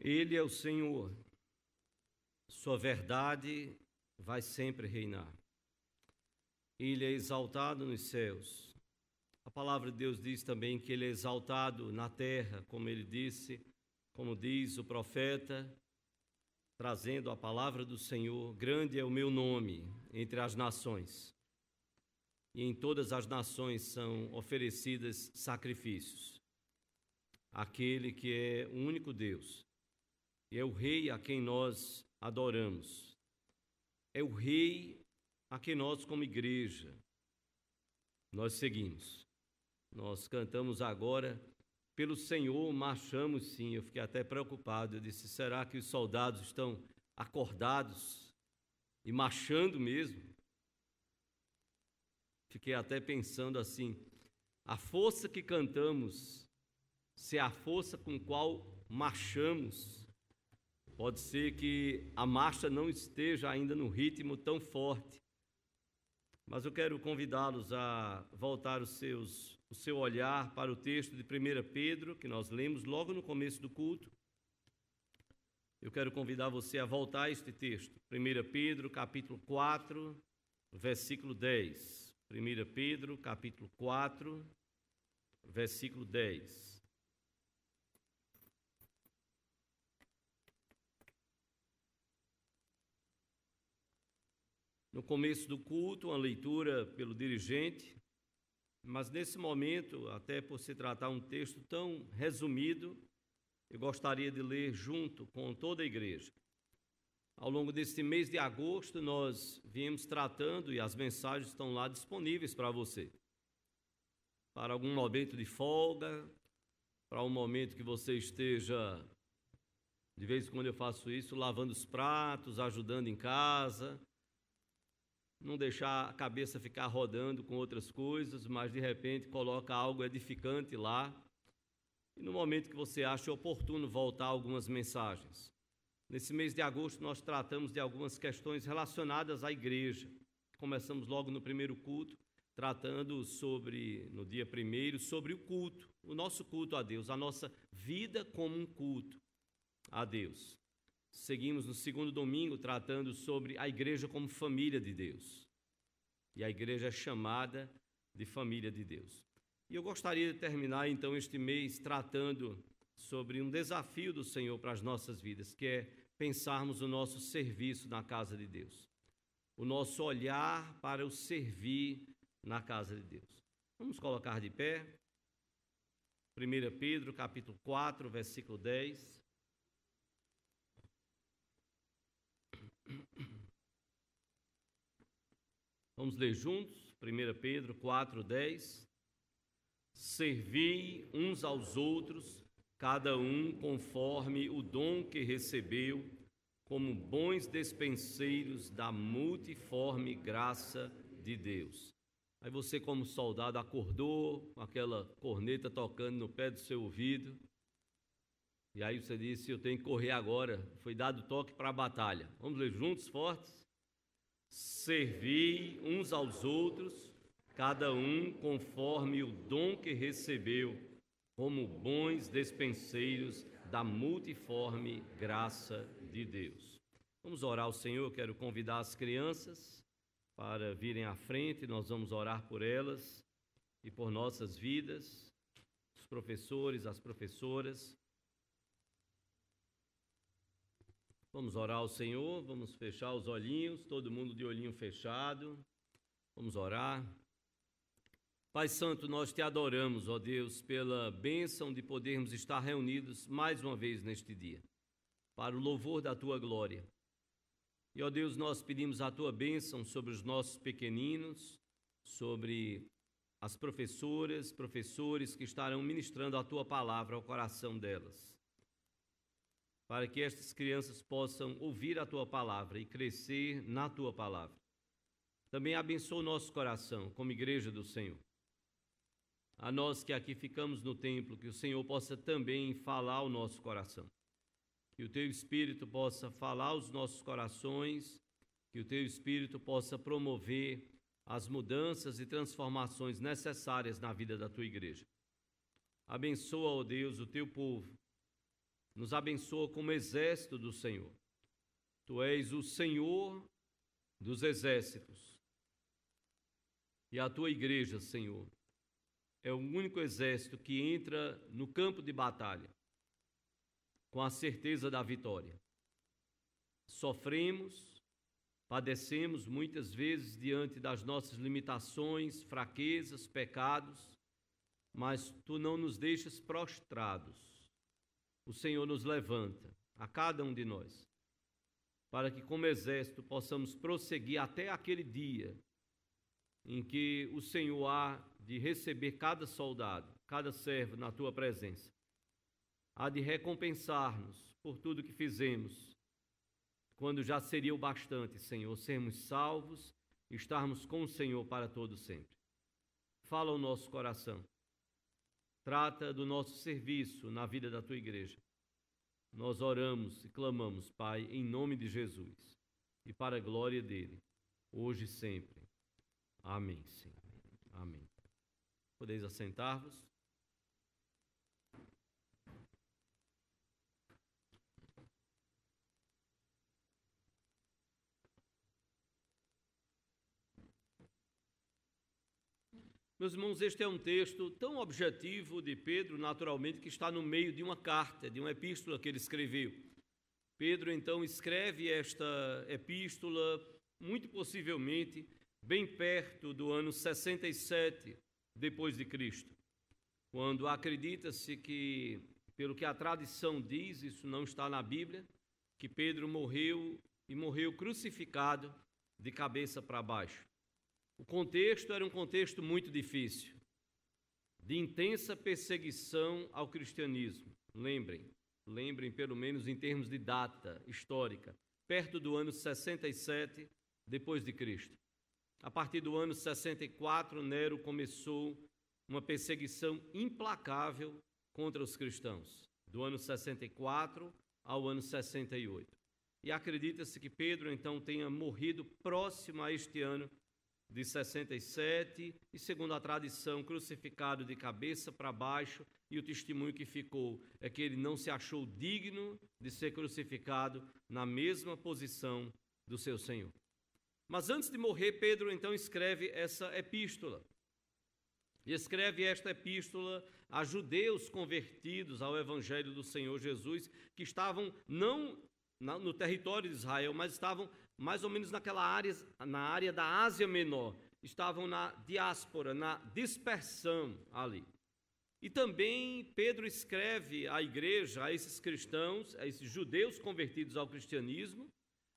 Ele é o Senhor, Sua verdade vai sempre reinar. Ele é exaltado nos céus. A palavra de Deus diz também que ele é exaltado na terra, como ele disse, como diz o profeta, trazendo a palavra do Senhor: Grande é o meu nome entre as nações, e em todas as nações são oferecidas sacrifícios. Aquele que é o único Deus, é o Rei a quem nós adoramos, é o Rei a quem nós, como igreja, nós seguimos. Nós cantamos agora, pelo Senhor marchamos sim. Eu fiquei até preocupado. Eu disse: será que os soldados estão acordados e marchando mesmo? Fiquei até pensando assim: a força que cantamos, se é a força com qual marchamos, pode ser que a marcha não esteja ainda no ritmo tão forte. Mas eu quero convidá-los a voltar os seus, o seu olhar para o texto de 1 Pedro, que nós lemos logo no começo do culto. Eu quero convidar você a voltar a este texto. 1 Pedro, capítulo 4, versículo 10. 1 Pedro, capítulo 4, versículo 10. No começo do culto, uma leitura pelo dirigente, mas nesse momento, até por se tratar um texto tão resumido, eu gostaria de ler junto com toda a igreja. Ao longo deste mês de agosto, nós viemos tratando e as mensagens estão lá disponíveis para você. Para algum momento de folga, para um momento que você esteja, de vez em quando eu faço isso, lavando os pratos, ajudando em casa, não deixar a cabeça ficar rodando com outras coisas, mas de repente coloca algo edificante lá. E no momento que você acha oportuno voltar algumas mensagens. Nesse mês de agosto nós tratamos de algumas questões relacionadas à igreja. Começamos logo no primeiro culto, tratando sobre, no dia primeiro, sobre o culto, o nosso culto a Deus, a nossa vida como um culto a Deus. Seguimos no segundo domingo tratando sobre a igreja como família de Deus. E a igreja é chamada de família de Deus. E eu gostaria de terminar então este mês tratando sobre um desafio do Senhor para as nossas vidas, que é pensarmos o nosso serviço na casa de Deus. O nosso olhar para o servir na casa de Deus. Vamos colocar de pé. 1 Pedro, capítulo 4, versículo 10. Vamos ler juntos, 1 Pedro 4, 10. Servi uns aos outros, cada um conforme o dom que recebeu, como bons despenseiros da multiforme graça de Deus. Aí você, como soldado, acordou com aquela corneta tocando no pé do seu ouvido. E aí você disse: Eu tenho que correr agora. Foi dado toque para a batalha. Vamos ler juntos, fortes? Servi uns aos outros, cada um conforme o dom que recebeu, como bons despenseiros da multiforme graça de Deus. Vamos orar ao Senhor, quero convidar as crianças para virem à frente, nós vamos orar por elas e por nossas vidas, os professores, as professoras. Vamos orar ao Senhor, vamos fechar os olhinhos, todo mundo de olhinho fechado. Vamos orar. Pai Santo, nós te adoramos, ó Deus, pela bênção de podermos estar reunidos mais uma vez neste dia, para o louvor da tua glória. E, ó Deus, nós pedimos a tua bênção sobre os nossos pequeninos, sobre as professoras, professores que estarão ministrando a tua palavra ao coração delas para que estas crianças possam ouvir a tua palavra e crescer na tua palavra. Também abençoa o nosso coração como igreja do Senhor. A nós que aqui ficamos no templo, que o Senhor possa também falar ao nosso coração. Que o teu espírito possa falar aos nossos corações, que o teu espírito possa promover as mudanças e transformações necessárias na vida da tua igreja. Abençoa, ó Deus, o teu povo nos abençoa como exército do Senhor. Tu és o Senhor dos exércitos. E a tua igreja, Senhor, é o único exército que entra no campo de batalha com a certeza da vitória. Sofremos, padecemos muitas vezes diante das nossas limitações, fraquezas, pecados, mas tu não nos deixas prostrados. O Senhor nos levanta, a cada um de nós, para que, como exército, possamos prosseguir até aquele dia em que o Senhor há de receber cada soldado, cada servo na tua presença. Há de recompensar-nos por tudo que fizemos, quando já seria o bastante, Senhor, sermos salvos e estarmos com o Senhor para todo sempre. Fala o nosso coração. Trata do nosso serviço na vida da tua igreja. Nós oramos e clamamos, Pai, em nome de Jesus e para a glória dele, hoje e sempre. Amém, Senhor. Amém. Podeis assentar-vos. Meus irmãos, este é um texto tão objetivo de Pedro, naturalmente, que está no meio de uma carta, de uma epístola que ele escreveu. Pedro então escreve esta epístola, muito possivelmente, bem perto do ano 67 depois de Cristo, quando acredita-se que, pelo que a tradição diz, isso não está na Bíblia, que Pedro morreu e morreu crucificado de cabeça para baixo. O contexto era um contexto muito difícil, de intensa perseguição ao cristianismo. Lembrem, lembrem pelo menos em termos de data histórica, perto do ano 67 depois de Cristo. A partir do ano 64, Nero começou uma perseguição implacável contra os cristãos, do ano 64 ao ano 68. E acredita-se que Pedro então tenha morrido próximo a este ano de 67 e, segundo a tradição, crucificado de cabeça para baixo. E o testemunho que ficou é que ele não se achou digno de ser crucificado na mesma posição do seu Senhor. Mas antes de morrer, Pedro então escreve essa epístola. E escreve esta epístola a judeus convertidos ao evangelho do Senhor Jesus, que estavam não no território de Israel, mas estavam mais ou menos naquela área, na área da Ásia Menor, estavam na diáspora, na dispersão ali. E também Pedro escreve à igreja, a esses cristãos, a esses judeus convertidos ao cristianismo,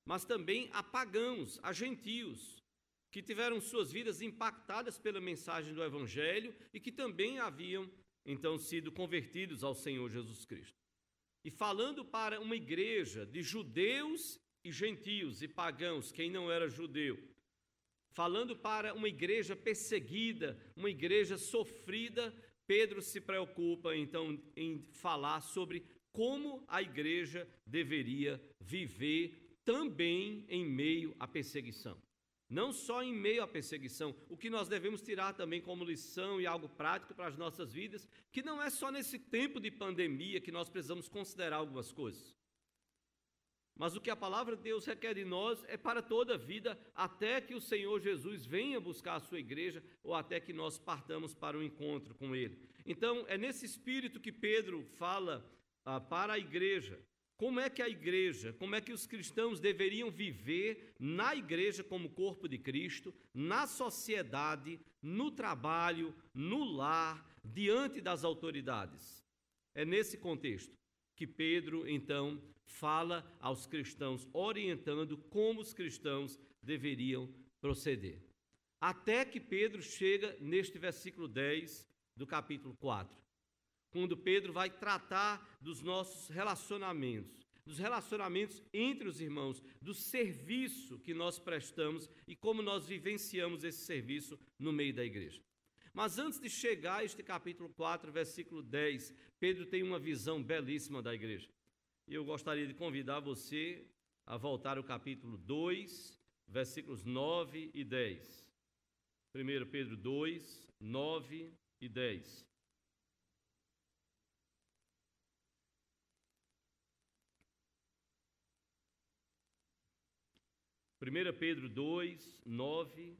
mas também a pagãos, a gentios, que tiveram suas vidas impactadas pela mensagem do Evangelho e que também haviam então sido convertidos ao Senhor Jesus Cristo. E falando para uma igreja de judeus e gentios e pagãos, quem não era judeu, falando para uma igreja perseguida, uma igreja sofrida, Pedro se preocupa então em falar sobre como a igreja deveria viver também em meio à perseguição. Não só em meio à perseguição, o que nós devemos tirar também como lição e algo prático para as nossas vidas, que não é só nesse tempo de pandemia que nós precisamos considerar algumas coisas. Mas o que a palavra de Deus requer de nós é para toda a vida, até que o Senhor Jesus venha buscar a sua igreja ou até que nós partamos para o um encontro com Ele. Então, é nesse espírito que Pedro fala ah, para a igreja, como é que a igreja, como é que os cristãos deveriam viver na igreja como corpo de Cristo, na sociedade, no trabalho, no lar, diante das autoridades. É nesse contexto que Pedro, então, fala aos cristãos, orientando como os cristãos deveriam proceder. Até que Pedro chega neste versículo 10 do capítulo 4 quando Pedro vai tratar dos nossos relacionamentos, dos relacionamentos entre os irmãos, do serviço que nós prestamos e como nós vivenciamos esse serviço no meio da igreja. Mas antes de chegar a este capítulo 4, versículo 10, Pedro tem uma visão belíssima da igreja eu gostaria de convidar você a voltar ao capítulo 2, versículos 9 e 10. 1 Pedro 2, 9 e 10. Primeira Pedro 2, 9,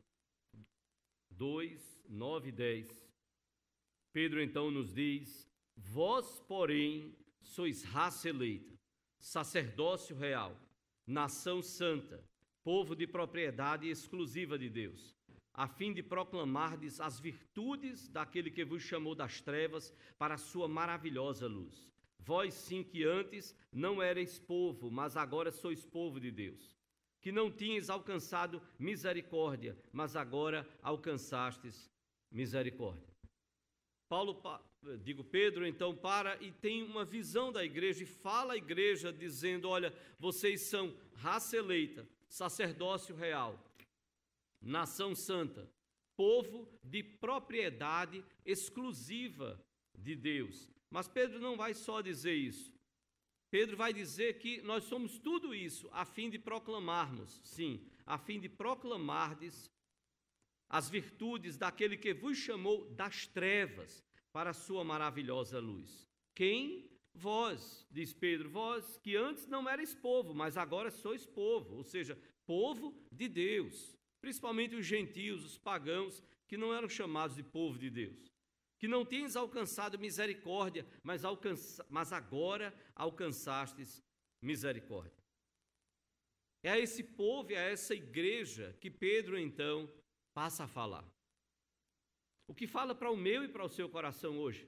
2, 9 e 10. Pedro então nos diz: Vós, porém, sois raça eleita, sacerdócio real, nação santa, povo de propriedade exclusiva de Deus, a fim de proclamardes as virtudes daquele que vos chamou das trevas para a sua maravilhosa luz. Vós sim que antes não erais povo, mas agora sois povo de Deus. Que não tinhas alcançado misericórdia, mas agora alcançastes misericórdia. Paulo, digo Pedro, então para e tem uma visão da igreja e fala à igreja dizendo: olha, vocês são raça eleita, sacerdócio real, nação santa, povo de propriedade exclusiva de Deus. Mas Pedro não vai só dizer isso. Pedro vai dizer que nós somos tudo isso a fim de proclamarmos, sim, a fim de proclamardes as virtudes daquele que vos chamou das trevas para a sua maravilhosa luz. Quem? Vós, diz Pedro, vós que antes não erais povo, mas agora sois povo, ou seja, povo de Deus, principalmente os gentios, os pagãos, que não eram chamados de povo de Deus, que não tens alcançado misericórdia, mas, alcança, mas agora alcançastes misericórdia. É a esse povo, é a essa igreja que Pedro então passa a falar. O que fala para o meu e para o seu coração hoje?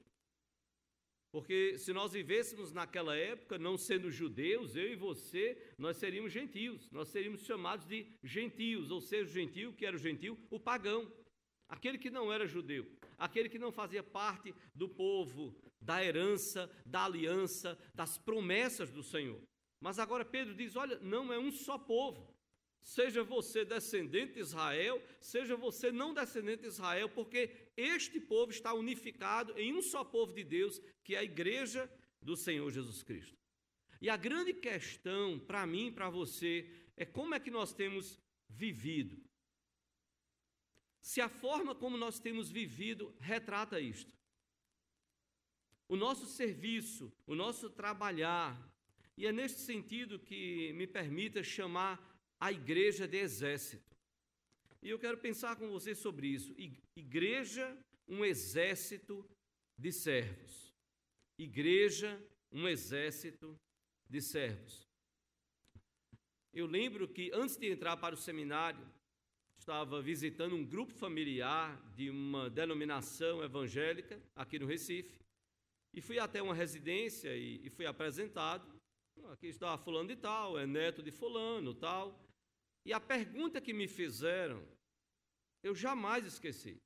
Porque se nós vivêssemos naquela época, não sendo judeus, eu e você, nós seríamos gentios, nós seríamos chamados de gentios, ou seja, o gentio, que era o gentio, o pagão, aquele que não era judeu, aquele que não fazia parte do povo, da herança, da aliança, das promessas do Senhor. Mas agora Pedro diz: olha, não é um só povo, seja você descendente de Israel, seja você não descendente de Israel, porque este povo está unificado em um só povo de Deus, que é a igreja do Senhor Jesus Cristo. E a grande questão para mim e para você é como é que nós temos vivido. Se a forma como nós temos vivido retrata isto. O nosso serviço, o nosso trabalhar, e é neste sentido que me permita chamar a igreja de exército. E eu quero pensar com você sobre isso. Igreja, um exército de servos. Igreja, um exército de servos. Eu lembro que antes de entrar para o seminário, estava visitando um grupo familiar de uma denominação evangélica aqui no Recife. E fui até uma residência e, e fui apresentado. Aqui está fulano de tal, é neto de fulano, tal. E a pergunta que me fizeram, eu jamais esqueci.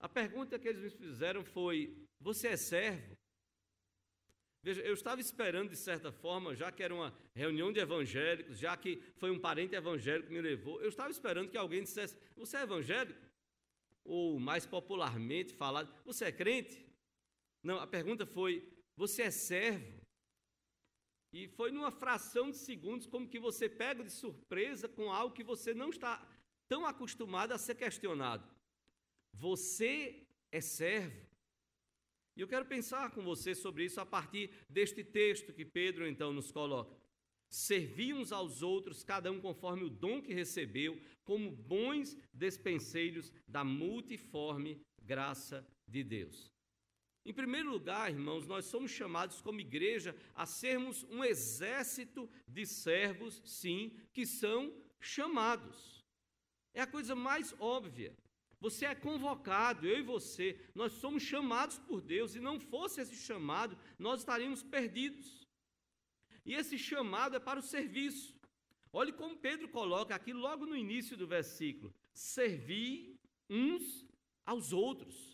A pergunta que eles me fizeram foi: Você é servo? Veja, eu estava esperando, de certa forma, já que era uma reunião de evangélicos, já que foi um parente evangélico que me levou, eu estava esperando que alguém dissesse: Você é evangélico? Ou, mais popularmente falado, Você é crente? Não, a pergunta foi: Você é servo? E foi numa fração de segundos, como que você pega de surpresa com algo que você não está tão acostumado a ser questionado. Você é servo. E eu quero pensar com você sobre isso a partir deste texto que Pedro então nos coloca. Servi uns aos outros, cada um conforme o dom que recebeu, como bons despenseiros da multiforme graça de Deus. Em primeiro lugar, irmãos, nós somos chamados como igreja a sermos um exército de servos, sim, que são chamados. É a coisa mais óbvia. Você é convocado, eu e você, nós somos chamados por Deus, e não fosse esse chamado, nós estaríamos perdidos. E esse chamado é para o serviço. Olhe como Pedro coloca aqui logo no início do versículo: servir uns aos outros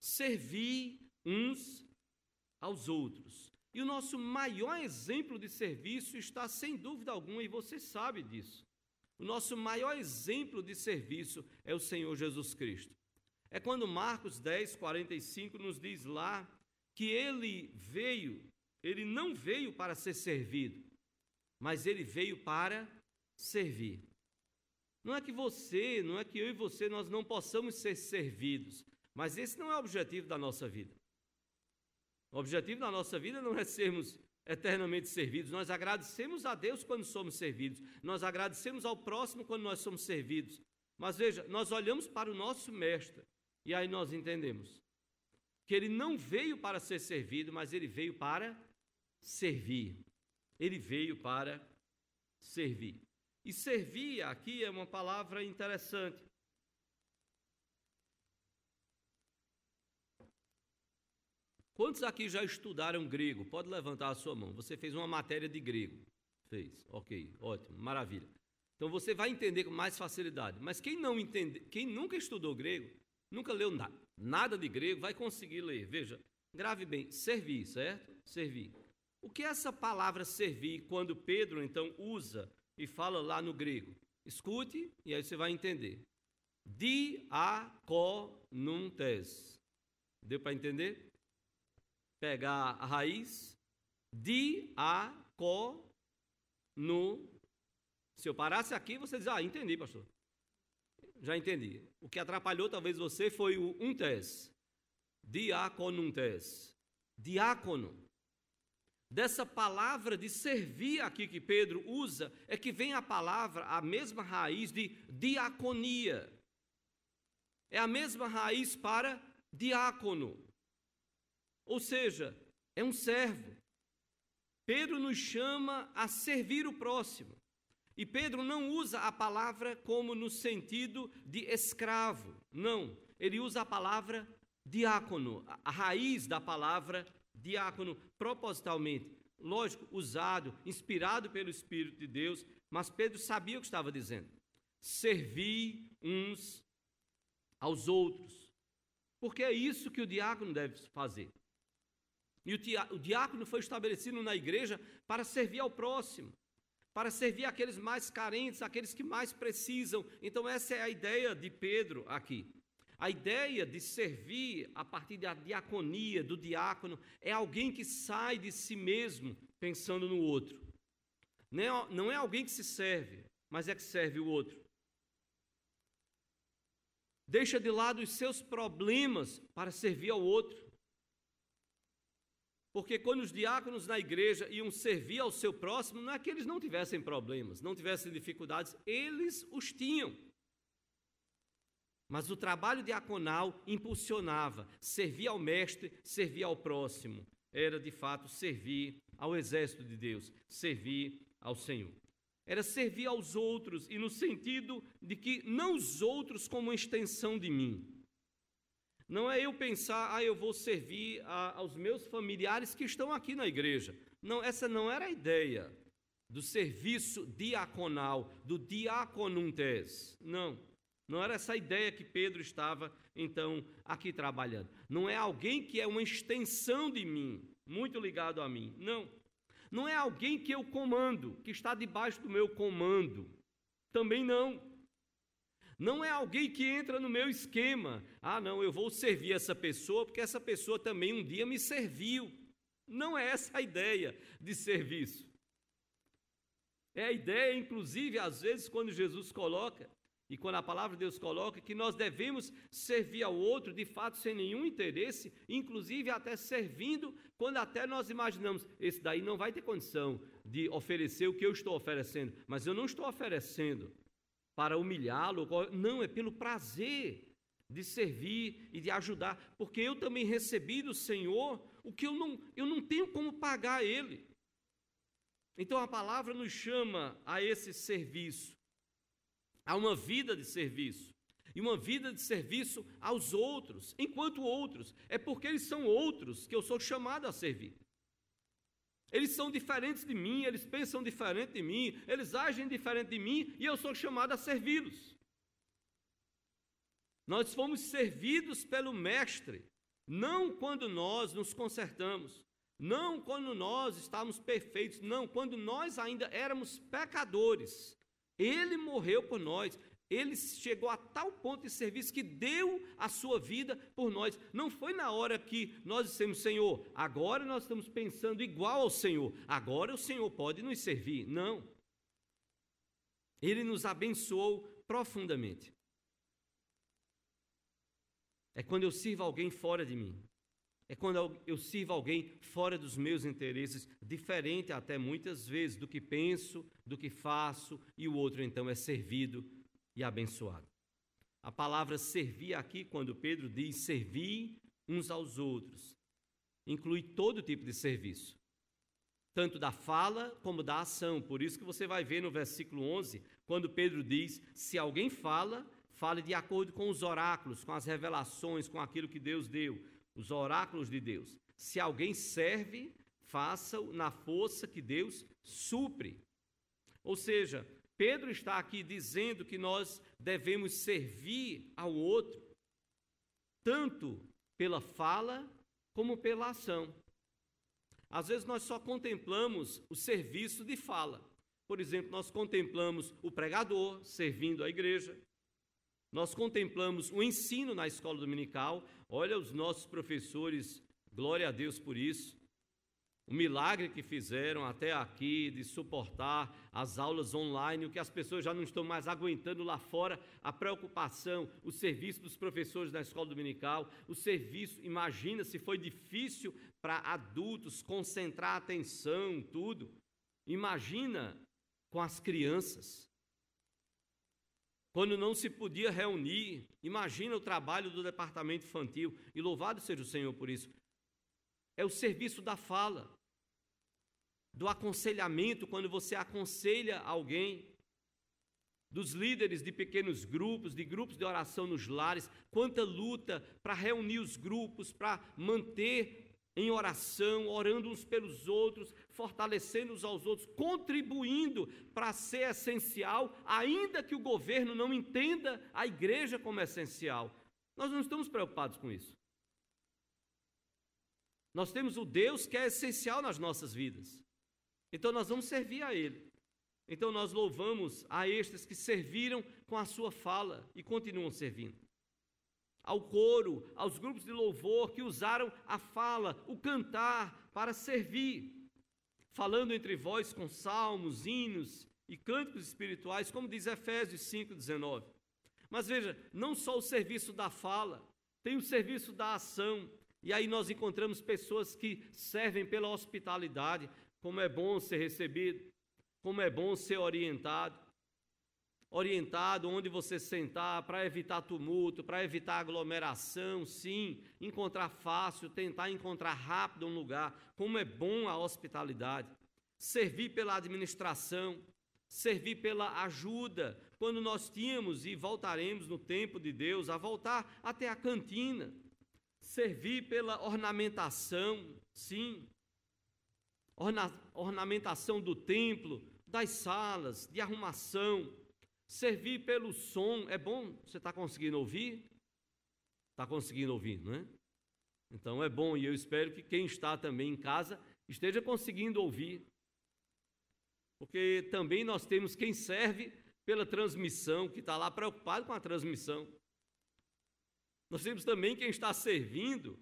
servir uns aos outros. E o nosso maior exemplo de serviço está, sem dúvida alguma, e você sabe disso. O nosso maior exemplo de serviço é o Senhor Jesus Cristo. É quando Marcos 10, 45 nos diz lá que ele veio, ele não veio para ser servido, mas ele veio para servir. Não é que você, não é que eu e você nós não possamos ser servidos, mas esse não é o objetivo da nossa vida. O objetivo da nossa vida não é sermos eternamente servidos. Nós agradecemos a Deus quando somos servidos. Nós agradecemos ao próximo quando nós somos servidos. Mas veja, nós olhamos para o nosso mestre e aí nós entendemos que ele não veio para ser servido, mas ele veio para servir. Ele veio para servir. E servir aqui é uma palavra interessante. Quantos aqui já estudaram grego? Pode levantar a sua mão. Você fez uma matéria de grego. Fez. Ok, ótimo, maravilha. Então você vai entender com mais facilidade. Mas quem não entende, quem nunca estudou grego, nunca leu nada, nada de grego, vai conseguir ler. Veja, grave bem, servir, certo? Servir. O que é essa palavra servir quando Pedro então usa e fala lá no grego? Escute e aí você vai entender. Diaconuntes. Deu para entender? Pegar a raiz de a co no. Se eu parasse aqui, você diz, ah, entendi, pastor. Já entendi. O que atrapalhou talvez você foi o untes. Diaconuntes. Diácono. Dessa palavra de servir aqui que Pedro usa, é que vem a palavra, a mesma raiz de diaconia. É a mesma raiz para diácono. Ou seja, é um servo. Pedro nos chama a servir o próximo. E Pedro não usa a palavra como no sentido de escravo. Não, ele usa a palavra diácono, a raiz da palavra diácono, propositalmente. Lógico, usado, inspirado pelo Espírito de Deus, mas Pedro sabia o que estava dizendo. Servir uns aos outros. Porque é isso que o diácono deve fazer. E o diácono foi estabelecido na igreja para servir ao próximo, para servir aqueles mais carentes, aqueles que mais precisam. Então, essa é a ideia de Pedro aqui. A ideia de servir a partir da diaconia, do diácono, é alguém que sai de si mesmo pensando no outro. Não é, é alguém que se serve, mas é que serve o outro. Deixa de lado os seus problemas para servir ao outro. Porque quando os diáconos na igreja iam servir ao seu próximo, não é que eles não tivessem problemas, não tivessem dificuldades, eles os tinham. Mas o trabalho diaconal impulsionava, servir ao mestre, servir ao próximo. Era de fato servir ao exército de Deus, servir ao Senhor. Era servir aos outros, e no sentido de que não os outros como extensão de mim, não é eu pensar, ah, eu vou servir a, aos meus familiares que estão aqui na igreja. Não, essa não era a ideia do serviço diaconal, do diaconuntes. Não, não era essa ideia que Pedro estava, então, aqui trabalhando. Não é alguém que é uma extensão de mim, muito ligado a mim. Não. Não é alguém que eu comando, que está debaixo do meu comando. Também não. Não é alguém que entra no meu esquema. Ah, não, eu vou servir essa pessoa porque essa pessoa também um dia me serviu. Não é essa a ideia de serviço. É a ideia, inclusive, às vezes, quando Jesus coloca, e quando a palavra de Deus coloca, que nós devemos servir ao outro, de fato, sem nenhum interesse, inclusive até servindo, quando até nós imaginamos, esse daí não vai ter condição de oferecer o que eu estou oferecendo, mas eu não estou oferecendo para humilhá-lo. Não, é pelo prazer de servir e de ajudar, porque eu também recebi do Senhor o que eu não, eu não tenho como pagar a Ele. Então a palavra nos chama a esse serviço, a uma vida de serviço, e uma vida de serviço aos outros, enquanto outros, é porque eles são outros que eu sou chamado a servir. Eles são diferentes de mim, eles pensam diferente de mim, eles agem diferente de mim e eu sou chamado a servi-los. Nós fomos servidos pelo Mestre, não quando nós nos consertamos, não quando nós estávamos perfeitos, não, quando nós ainda éramos pecadores. Ele morreu por nós, ele chegou a tal ponto de serviço que deu a sua vida por nós. Não foi na hora que nós dissemos, Senhor, agora nós estamos pensando igual ao Senhor, agora o Senhor pode nos servir. Não. Ele nos abençoou profundamente. É quando eu sirvo alguém fora de mim. É quando eu sirvo alguém fora dos meus interesses, diferente até muitas vezes do que penso, do que faço, e o outro então é servido e abençoado. A palavra servir aqui, quando Pedro diz servir uns aos outros, inclui todo tipo de serviço, tanto da fala como da ação. Por isso que você vai ver no versículo 11, quando Pedro diz: se alguém fala, fale de acordo com os oráculos, com as revelações, com aquilo que Deus deu os oráculos de Deus. Se alguém serve, faça-o na força que Deus supre. Ou seja, Pedro está aqui dizendo que nós devemos servir ao outro, tanto pela fala como pela ação. Às vezes nós só contemplamos o serviço de fala. Por exemplo, nós contemplamos o pregador servindo a igreja, nós contemplamos o ensino na escola dominical, olha os nossos professores, glória a Deus por isso. O milagre que fizeram até aqui de suportar as aulas online, o que as pessoas já não estão mais aguentando lá fora, a preocupação, o serviço dos professores da escola dominical, o serviço, imagina se foi difícil para adultos concentrar a atenção, tudo. Imagina com as crianças quando não se podia reunir. Imagina o trabalho do departamento infantil, e louvado seja o Senhor por isso. É o serviço da fala, do aconselhamento, quando você aconselha alguém, dos líderes de pequenos grupos, de grupos de oração nos lares, quanta luta para reunir os grupos, para manter em oração, orando uns pelos outros, fortalecendo uns aos outros, contribuindo para ser essencial, ainda que o governo não entenda a igreja como essencial. Nós não estamos preocupados com isso. Nós temos o Deus que é essencial nas nossas vidas. Então nós vamos servir a Ele. Então nós louvamos a estes que serviram com a sua fala e continuam servindo ao coro, aos grupos de louvor que usaram a fala, o cantar para servir, falando entre vós com salmos, hinos e cânticos espirituais, como diz Efésios 5:19. Mas veja, não só o serviço da fala, tem o serviço da ação. E aí nós encontramos pessoas que servem pela hospitalidade, como é bom ser recebido, como é bom ser orientado orientado onde você sentar para evitar tumulto, para evitar aglomeração, sim, encontrar fácil, tentar encontrar rápido um lugar. Como é bom a hospitalidade. Servir pela administração, servir pela ajuda, quando nós tínhamos e voltaremos no tempo de Deus a voltar até a cantina. Servir pela ornamentação, sim. Orna ornamentação do templo, das salas, de arrumação Servir pelo som é bom? Você está conseguindo ouvir? Está conseguindo ouvir, não é? Então é bom e eu espero que quem está também em casa esteja conseguindo ouvir. Porque também nós temos quem serve pela transmissão, que está lá preocupado com a transmissão. Nós temos também quem está servindo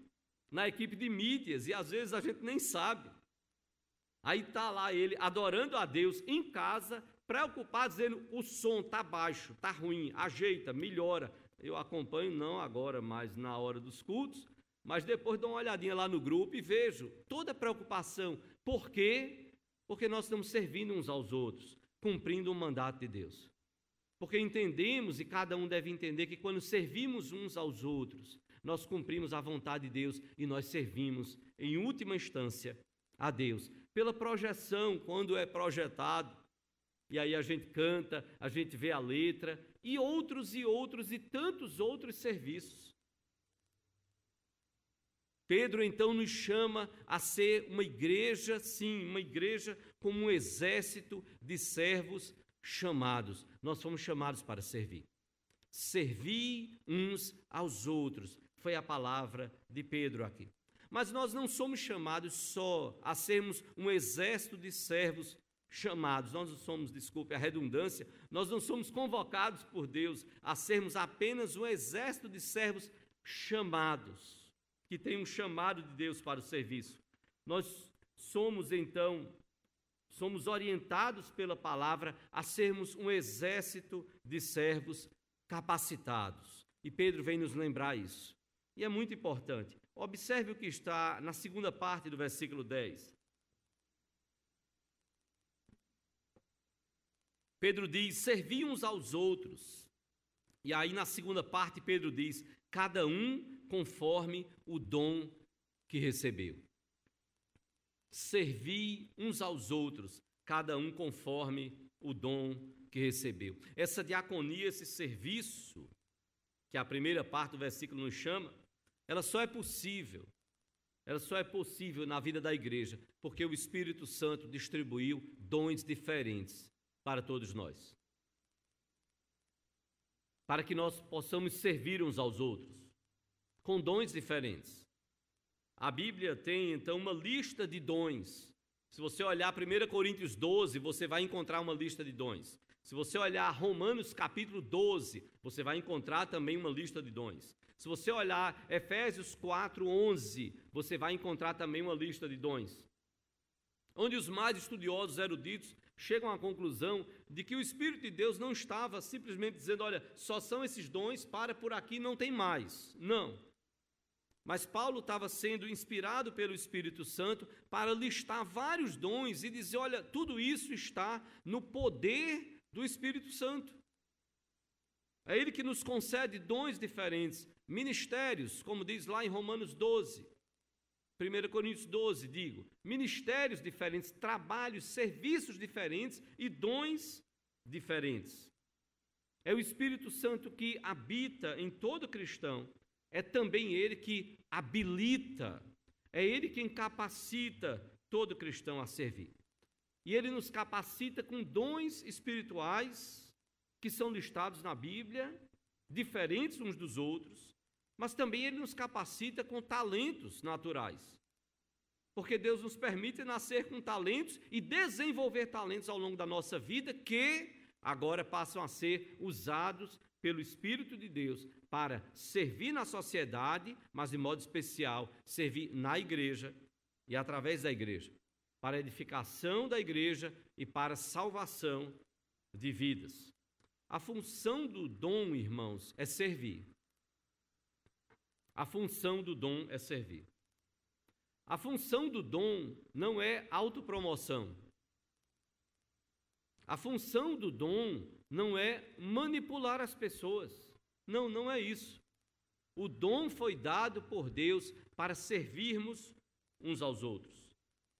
na equipe de mídias e às vezes a gente nem sabe. Aí está lá ele adorando a Deus em casa preocupado dizendo o som está baixo, está ruim, ajeita, melhora. Eu acompanho não agora, mas na hora dos cultos, mas depois dou uma olhadinha lá no grupo e vejo toda a preocupação. Por quê? Porque nós estamos servindo uns aos outros, cumprindo o mandato de Deus. Porque entendemos, e cada um deve entender, que quando servimos uns aos outros, nós cumprimos a vontade de Deus e nós servimos, em última instância, a Deus. Pela projeção, quando é projetado, e aí a gente canta, a gente vê a letra, e outros e outros e tantos outros serviços. Pedro então nos chama a ser uma igreja, sim, uma igreja como um exército de servos chamados. Nós fomos chamados para servir. Servir uns aos outros, foi a palavra de Pedro aqui. Mas nós não somos chamados só a sermos um exército de servos chamados, nós não somos, desculpe a redundância, nós não somos convocados por Deus a sermos apenas um exército de servos chamados, que tem um chamado de Deus para o serviço. Nós somos então, somos orientados pela palavra a sermos um exército de servos capacitados. E Pedro vem nos lembrar isso. E é muito importante. Observe o que está na segunda parte do versículo 10. Pedro diz: servi uns aos outros. E aí, na segunda parte, Pedro diz: cada um conforme o dom que recebeu. Servi uns aos outros, cada um conforme o dom que recebeu. Essa diaconia, esse serviço, que a primeira parte do versículo nos chama, ela só é possível, ela só é possível na vida da igreja, porque o Espírito Santo distribuiu dons diferentes para todos nós. Para que nós possamos servir uns aos outros, com dons diferentes. A Bíblia tem então uma lista de dons. Se você olhar 1 Coríntios 12, você vai encontrar uma lista de dons. Se você olhar Romanos capítulo 12, você vai encontrar também uma lista de dons. Se você olhar Efésios 4, 11, você vai encontrar também uma lista de dons. Onde os mais estudiosos eruditos chegam à conclusão de que o Espírito de Deus não estava simplesmente dizendo: olha, só são esses dons, para por aqui, não tem mais. Não. Mas Paulo estava sendo inspirado pelo Espírito Santo para listar vários dons e dizer: olha, tudo isso está no poder do Espírito Santo. É Ele que nos concede dons diferentes, ministérios, como diz lá em Romanos 12, 1 Coríntios 12, digo, ministérios diferentes, trabalhos, serviços diferentes e dons diferentes. É o Espírito Santo que habita em todo cristão, é também Ele que habilita, é Ele quem capacita todo cristão a servir. E ele nos capacita com dons espirituais que são listados na Bíblia, diferentes uns dos outros, mas também ele nos capacita com talentos naturais. Porque Deus nos permite nascer com talentos e desenvolver talentos ao longo da nossa vida que agora passam a ser usados pelo Espírito de Deus para servir na sociedade, mas de modo especial servir na igreja e através da igreja para edificação da igreja e para salvação de vidas. A função do dom, irmãos, é servir. A função do dom é servir. A função do dom não é autopromoção. A função do dom não é manipular as pessoas. Não, não é isso. O dom foi dado por Deus para servirmos uns aos outros.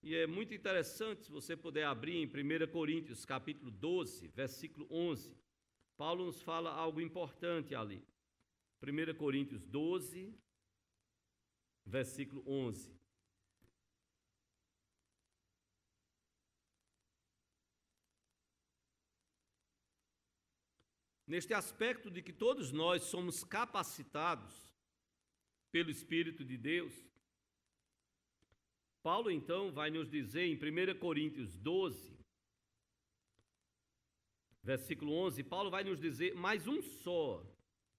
E é muito interessante se você puder abrir em 1 Coríntios, capítulo 12, versículo 11. Paulo nos fala algo importante ali. 1 Coríntios 12, versículo 11. Neste aspecto de que todos nós somos capacitados pelo Espírito de Deus Paulo então vai nos dizer em 1 Coríntios 12, versículo 11, Paulo vai nos dizer mais um só.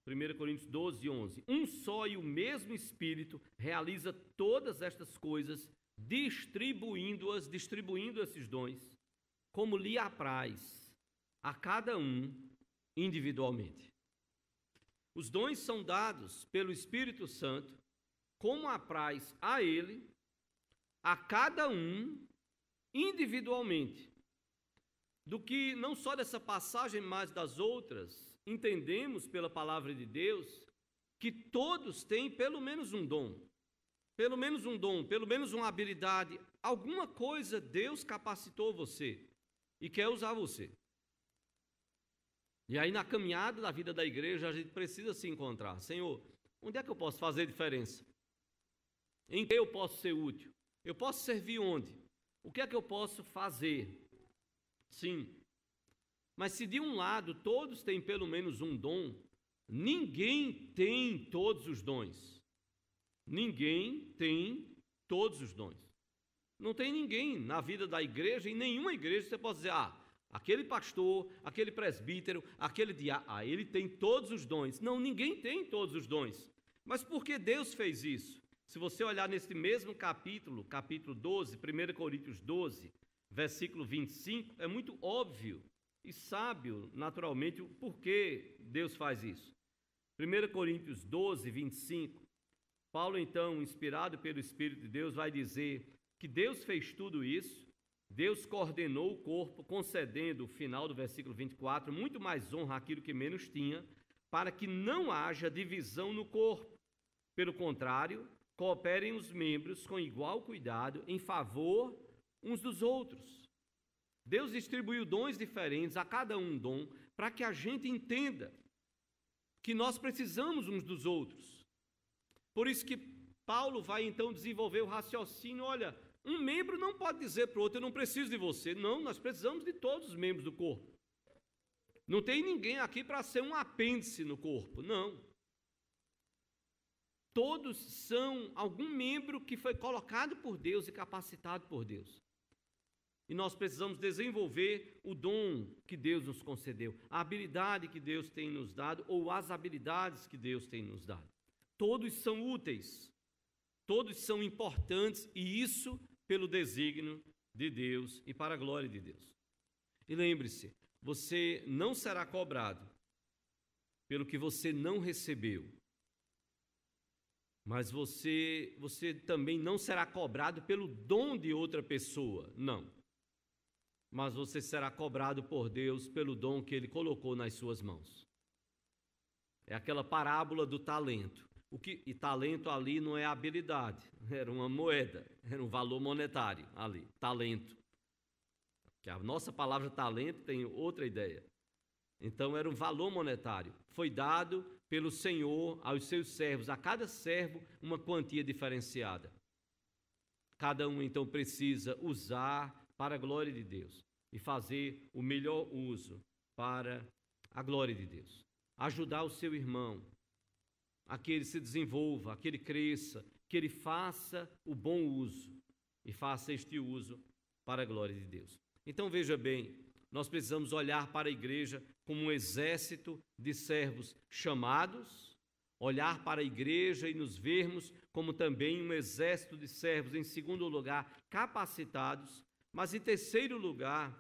1 Coríntios 12, 11. Um só e o mesmo Espírito realiza todas estas coisas, distribuindo-as, distribuindo esses dons, como lhe apraz, a cada um individualmente. Os dons são dados pelo Espírito Santo, como apraz a ele a cada um individualmente. Do que não só dessa passagem, mas das outras, entendemos pela palavra de Deus que todos têm pelo menos um dom. Pelo menos um dom, pelo menos uma habilidade, alguma coisa Deus capacitou você e quer usar você. E aí, na caminhada da vida da igreja, a gente precisa se encontrar. Senhor, onde é que eu posso fazer diferença? Em que eu posso ser útil? Eu posso servir onde? O que é que eu posso fazer? Sim. Mas se de um lado todos têm pelo menos um dom, ninguém tem todos os dons. Ninguém tem todos os dons. Não tem ninguém na vida da igreja, em nenhuma igreja você pode dizer, ah, aquele pastor, aquele presbítero, aquele diácono, ah, ele tem todos os dons. Não, ninguém tem todos os dons. Mas por que Deus fez isso? Se você olhar nesse mesmo capítulo, capítulo 12, 1 Coríntios 12, versículo 25, é muito óbvio e sábio, naturalmente, o porquê Deus faz isso. 1 Coríntios 12, 25, Paulo, então, inspirado pelo Espírito de Deus, vai dizer que Deus fez tudo isso, Deus coordenou o corpo, concedendo, o final do versículo 24, muito mais honra àquilo que menos tinha, para que não haja divisão no corpo. Pelo contrário, cooperem os membros com igual cuidado em favor uns dos outros. Deus distribuiu dons diferentes, a cada um dom, para que a gente entenda que nós precisamos uns dos outros. Por isso que Paulo vai então desenvolver o raciocínio: olha, um membro não pode dizer para o outro, eu não preciso de você. Não, nós precisamos de todos os membros do corpo. Não tem ninguém aqui para ser um apêndice no corpo, não. Todos são algum membro que foi colocado por Deus e capacitado por Deus. E nós precisamos desenvolver o dom que Deus nos concedeu, a habilidade que Deus tem nos dado ou as habilidades que Deus tem nos dado. Todos são úteis, todos são importantes e isso pelo desígnio de Deus e para a glória de Deus. E lembre-se, você não será cobrado pelo que você não recebeu, mas você, você também não será cobrado pelo dom de outra pessoa, não. Mas você será cobrado por Deus pelo dom que Ele colocou nas suas mãos. É aquela parábola do talento. O que, e talento ali não é habilidade, era uma moeda, era um valor monetário ali, talento. Que a nossa palavra talento tem outra ideia. Então era um valor monetário. Foi dado pelo Senhor aos seus servos, a cada servo uma quantia diferenciada. Cada um então precisa usar para a glória de Deus e fazer o melhor uso para a glória de Deus. Ajudar o seu irmão a que ele se desenvolva, a que ele cresça, que ele faça o bom uso e faça este uso para a glória de Deus. Então veja bem, nós precisamos olhar para a igreja como um exército de servos chamados, olhar para a igreja e nos vermos como também um exército de servos, em segundo lugar, capacitados, mas em terceiro lugar,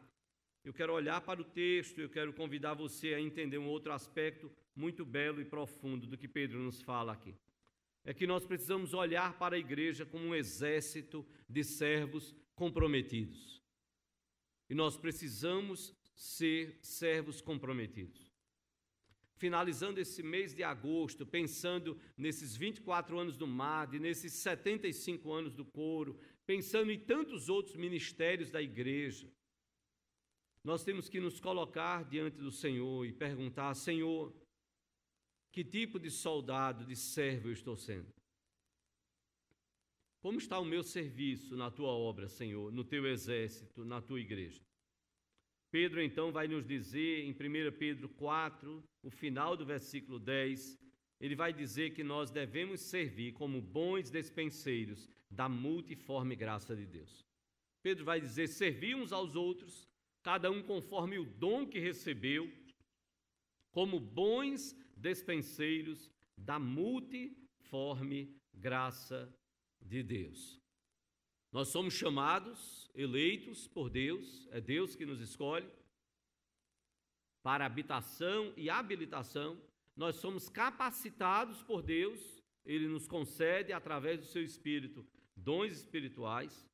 eu quero olhar para o texto, eu quero convidar você a entender um outro aspecto muito belo e profundo do que Pedro nos fala aqui. É que nós precisamos olhar para a igreja como um exército de servos comprometidos. E nós precisamos ser servos comprometidos. Finalizando esse mês de agosto, pensando nesses 24 anos do MAD, nesses 75 anos do coro, pensando em tantos outros ministérios da igreja, nós temos que nos colocar diante do Senhor e perguntar: Senhor, que tipo de soldado, de servo eu estou sendo? Como está o meu serviço na tua obra, Senhor, no teu exército, na tua igreja? Pedro então vai nos dizer em 1 Pedro 4, o final do versículo 10, ele vai dizer que nós devemos servir como bons despenseiros da multiforme graça de Deus. Pedro vai dizer: servir uns aos outros, cada um conforme o dom que recebeu, como bons despenseiros da multiforme graça de Deus. Nós somos chamados, eleitos por Deus, é Deus que nos escolhe, para habitação e habilitação. Nós somos capacitados por Deus, Ele nos concede, através do seu Espírito, dons espirituais.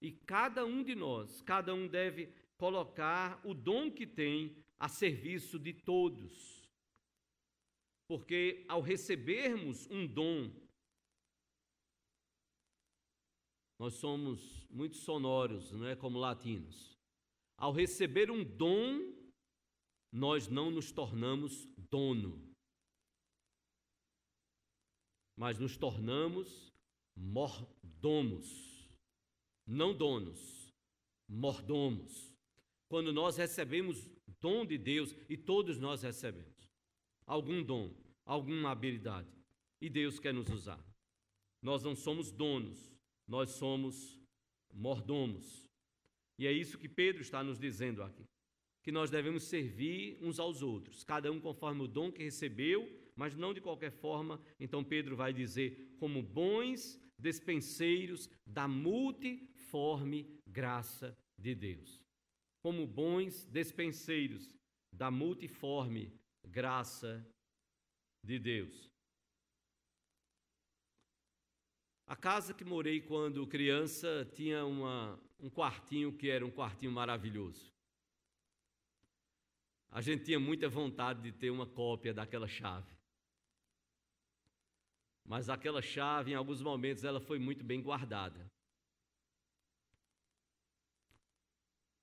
E cada um de nós, cada um deve colocar o dom que tem a serviço de todos. Porque ao recebermos um dom, nós somos muito sonoros, não é como latinos. Ao receber um dom, nós não nos tornamos dono, mas nos tornamos mordomos, não donos, mordomos. Quando nós recebemos dom de Deus, e todos nós recebemos, algum dom, alguma habilidade. E Deus quer nos usar. Nós não somos donos, nós somos mordomos. E é isso que Pedro está nos dizendo aqui. Que nós devemos servir uns aos outros, cada um conforme o dom que recebeu, mas não de qualquer forma. Então Pedro vai dizer: como bons despenseiros da multiforme graça de Deus. Como bons despenseiros da multiforme graça de Deus. A casa que morei quando criança tinha uma, um quartinho que era um quartinho maravilhoso. A gente tinha muita vontade de ter uma cópia daquela chave. Mas aquela chave, em alguns momentos, ela foi muito bem guardada.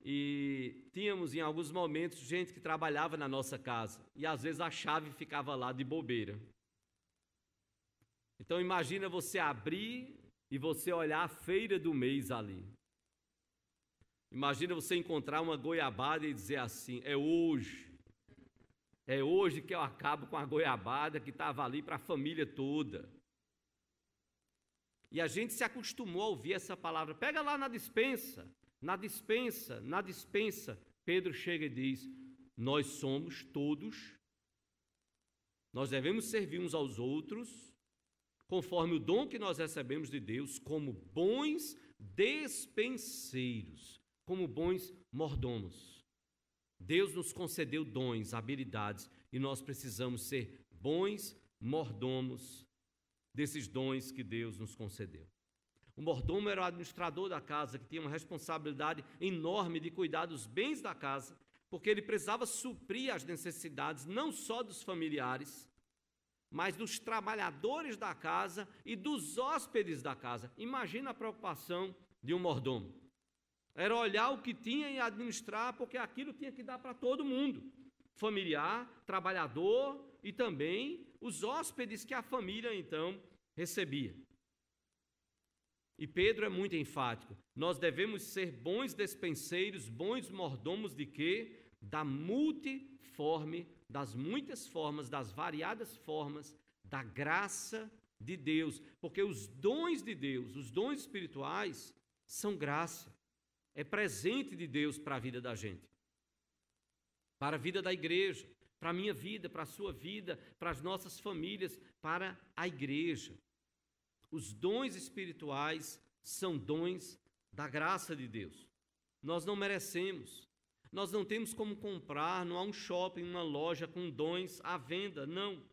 E tínhamos, em alguns momentos, gente que trabalhava na nossa casa. E às vezes a chave ficava lá de bobeira. Então imagina você abrir e você olhar a feira do mês ali. Imagina você encontrar uma goiabada e dizer assim: é hoje. É hoje que eu acabo com a goiabada que estava ali para a família toda. E a gente se acostumou a ouvir essa palavra. Pega lá na dispensa, na dispensa, na dispensa. Pedro chega e diz: Nós somos todos, nós devemos servir uns aos outros conforme o dom que nós recebemos de Deus, como bons despenseiros, como bons mordomos. Deus nos concedeu dons, habilidades, e nós precisamos ser bons mordomos desses dons que Deus nos concedeu. O mordomo era o administrador da casa, que tinha uma responsabilidade enorme de cuidar dos bens da casa, porque ele precisava suprir as necessidades não só dos familiares, mas dos trabalhadores da casa e dos hóspedes da casa. Imagina a preocupação de um mordomo. Era olhar o que tinha e administrar, porque aquilo tinha que dar para todo mundo: familiar, trabalhador e também os hóspedes que a família então recebia. E Pedro é muito enfático. Nós devemos ser bons despenseiros, bons mordomos de quê? Da multiforme das muitas formas, das variadas formas da graça de Deus, porque os dons de Deus, os dons espirituais, são graça, é presente de Deus para a vida da gente, para a vida da igreja, para a minha vida, para a sua vida, para as nossas famílias, para a igreja. Os dons espirituais são dons da graça de Deus. Nós não merecemos, nós não temos como comprar, não há um shopping, uma loja com dons à venda, não.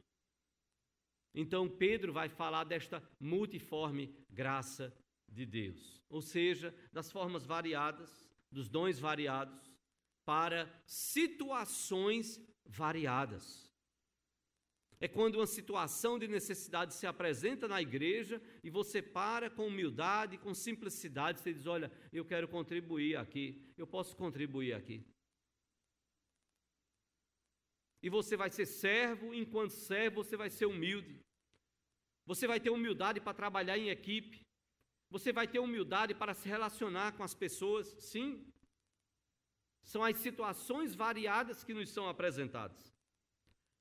Então Pedro vai falar desta multiforme graça de Deus, ou seja, das formas variadas, dos dons variados, para situações variadas. É quando uma situação de necessidade se apresenta na igreja e você para com humildade, com simplicidade, você diz: Olha, eu quero contribuir aqui, eu posso contribuir aqui. E você vai ser servo, enquanto servo, você vai ser humilde. Você vai ter humildade para trabalhar em equipe. Você vai ter humildade para se relacionar com as pessoas. Sim. São as situações variadas que nos são apresentadas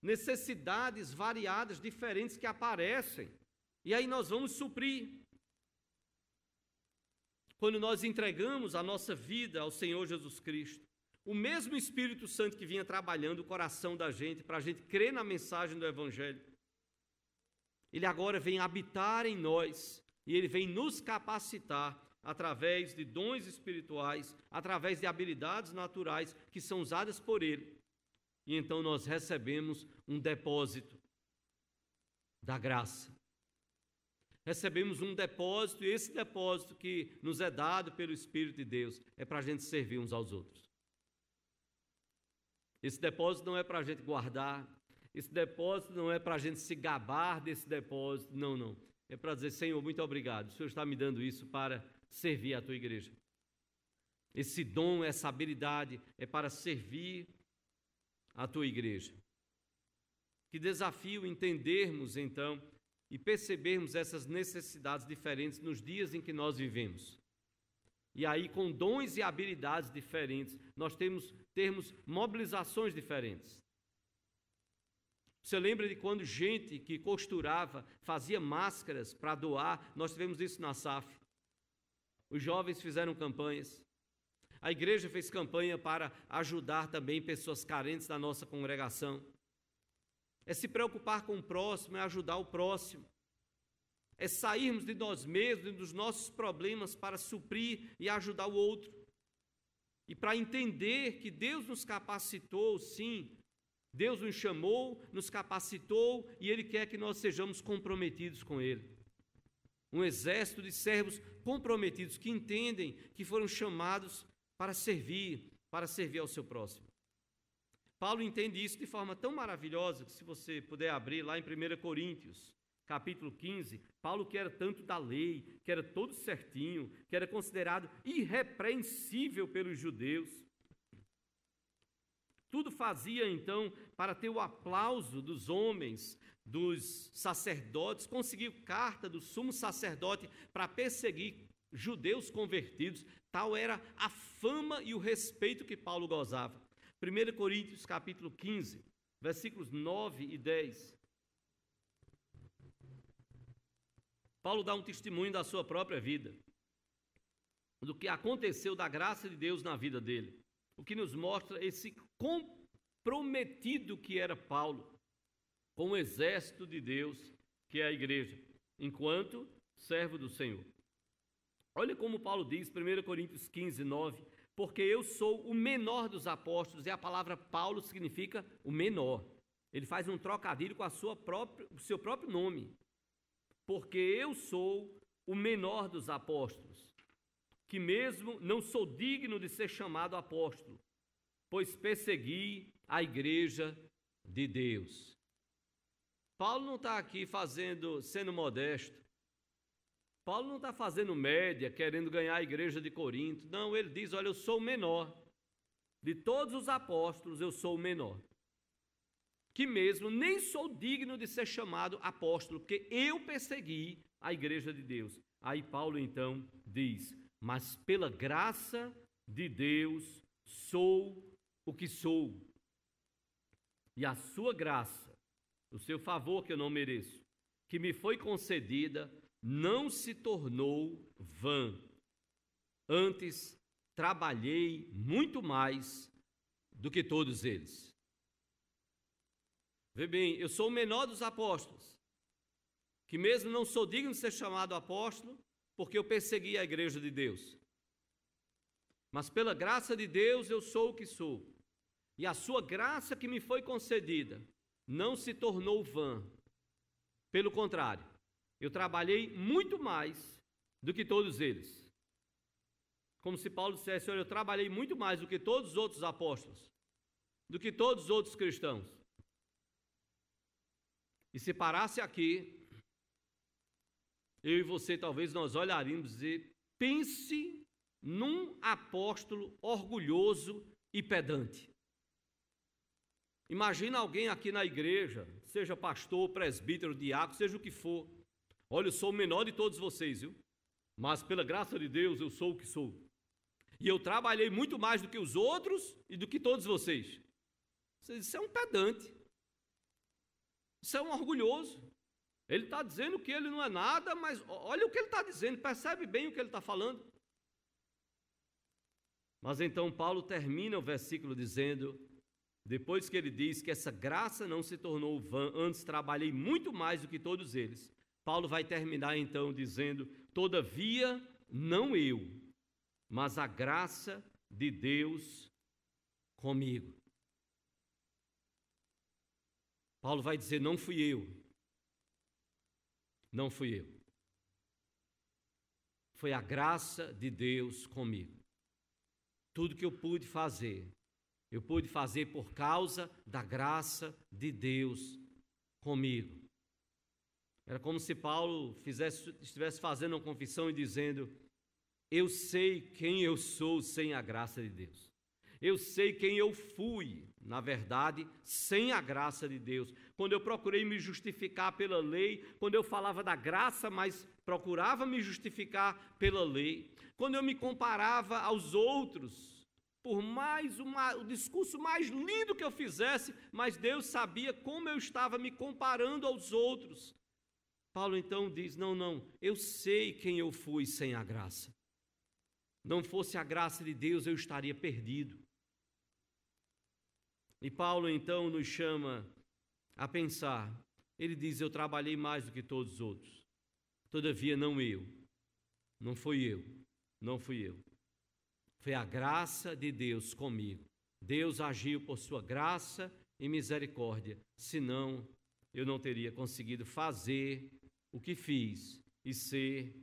necessidades variadas, diferentes que aparecem. E aí nós vamos suprir. Quando nós entregamos a nossa vida ao Senhor Jesus Cristo, o mesmo Espírito Santo que vinha trabalhando o coração da gente para a gente crer na mensagem do Evangelho, ele agora vem habitar em nós e ele vem nos capacitar através de dons espirituais, através de habilidades naturais que são usadas por ele e então nós recebemos um depósito da graça. Recebemos um depósito, e esse depósito que nos é dado pelo Espírito de Deus é para a gente servir uns aos outros. Esse depósito não é para a gente guardar, esse depósito não é para a gente se gabar desse depósito, não, não. É para dizer, Senhor, muito obrigado, o Senhor está me dando isso para servir a tua igreja. Esse dom, essa habilidade é para servir a tua igreja. Que desafio entendermos então e percebermos essas necessidades diferentes nos dias em que nós vivemos. E aí, com dons e habilidades diferentes, nós temos termos mobilizações diferentes. Você lembra de quando gente que costurava fazia máscaras para doar? Nós tivemos isso na SAF. Os jovens fizeram campanhas. A igreja fez campanha para ajudar também pessoas carentes da nossa congregação. É se preocupar com o próximo, é ajudar o próximo. É sairmos de nós mesmos, dos nossos problemas, para suprir e ajudar o outro. E para entender que Deus nos capacitou, sim, Deus nos chamou, nos capacitou e Ele quer que nós sejamos comprometidos com Ele. um exército de servos comprometidos que entendem que foram chamados para servir, para servir ao seu próximo. Paulo entende isso de forma tão maravilhosa que, se você puder abrir lá em 1 Coríntios, capítulo 15, Paulo, que era tanto da lei, que era todo certinho, que era considerado irrepreensível pelos judeus, tudo fazia então para ter o aplauso dos homens, dos sacerdotes, conseguiu carta do sumo sacerdote para perseguir judeus convertidos. Tal era a fama e o respeito que Paulo gozava. 1 Coríntios capítulo 15, versículos 9 e 10. Paulo dá um testemunho da sua própria vida, do que aconteceu da graça de Deus na vida dele, o que nos mostra esse comprometido que era Paulo com o exército de Deus, que é a igreja, enquanto servo do Senhor. Olha como Paulo diz, 1 Coríntios 15, 9: Porque eu sou o menor dos apóstolos, e a palavra Paulo significa o menor. Ele faz um trocadilho com a sua própria, o seu próprio nome. Porque eu sou o menor dos apóstolos, que mesmo não sou digno de ser chamado apóstolo, pois persegui a igreja de Deus. Paulo não está aqui fazendo, sendo modesto. Paulo não está fazendo média, querendo ganhar a igreja de Corinto. Não, ele diz: Olha, eu sou o menor. De todos os apóstolos, eu sou o menor. Que mesmo nem sou digno de ser chamado apóstolo, porque eu persegui a igreja de Deus. Aí Paulo então diz: Mas pela graça de Deus sou o que sou. E a sua graça o seu favor que eu não mereço, que me foi concedida, não se tornou vã. Antes trabalhei muito mais do que todos eles. Vê bem, eu sou o menor dos apóstolos, que mesmo não sou digno de ser chamado apóstolo, porque eu persegui a igreja de Deus. Mas pela graça de Deus eu sou o que sou. E a sua graça que me foi concedida não se tornou vã. Pelo contrário, eu trabalhei muito mais do que todos eles. Como se Paulo dissesse: Olha, eu trabalhei muito mais do que todos os outros apóstolos, do que todos os outros cristãos. E se parasse aqui, eu e você talvez nós olharíamos e pense num apóstolo orgulhoso e pedante. Imagina alguém aqui na igreja, seja pastor, presbítero, diácono, seja o que for. Olha, eu sou o menor de todos vocês, viu? Mas pela graça de Deus eu sou o que sou. E eu trabalhei muito mais do que os outros e do que todos vocês. Isso é um pedante. Isso é um orgulhoso. Ele está dizendo que ele não é nada, mas olha o que ele está dizendo, percebe bem o que ele está falando. Mas então Paulo termina o versículo dizendo: depois que ele diz que essa graça não se tornou vã, antes trabalhei muito mais do que todos eles, Paulo vai terminar então dizendo: Todavia, não eu, mas a graça de Deus comigo. Paulo vai dizer: Não fui eu. Não fui eu. Foi a graça de Deus comigo. Tudo que eu pude fazer eu pude fazer por causa da graça de Deus comigo. Era como se Paulo fizesse, estivesse fazendo uma confissão e dizendo: Eu sei quem eu sou sem a graça de Deus. Eu sei quem eu fui, na verdade, sem a graça de Deus. Quando eu procurei me justificar pela lei, quando eu falava da graça, mas procurava me justificar pela lei, quando eu me comparava aos outros, por mais uma, o discurso mais lindo que eu fizesse, mas Deus sabia como eu estava me comparando aos outros. Paulo então diz: Não, não, eu sei quem eu fui sem a graça. Não fosse a graça de Deus, eu estaria perdido. E Paulo então nos chama a pensar. Ele diz: Eu trabalhei mais do que todos os outros. Todavia, não eu. Não fui eu. Não fui eu. Foi a graça de Deus comigo. Deus agiu por sua graça e misericórdia, senão eu não teria conseguido fazer o que fiz e ser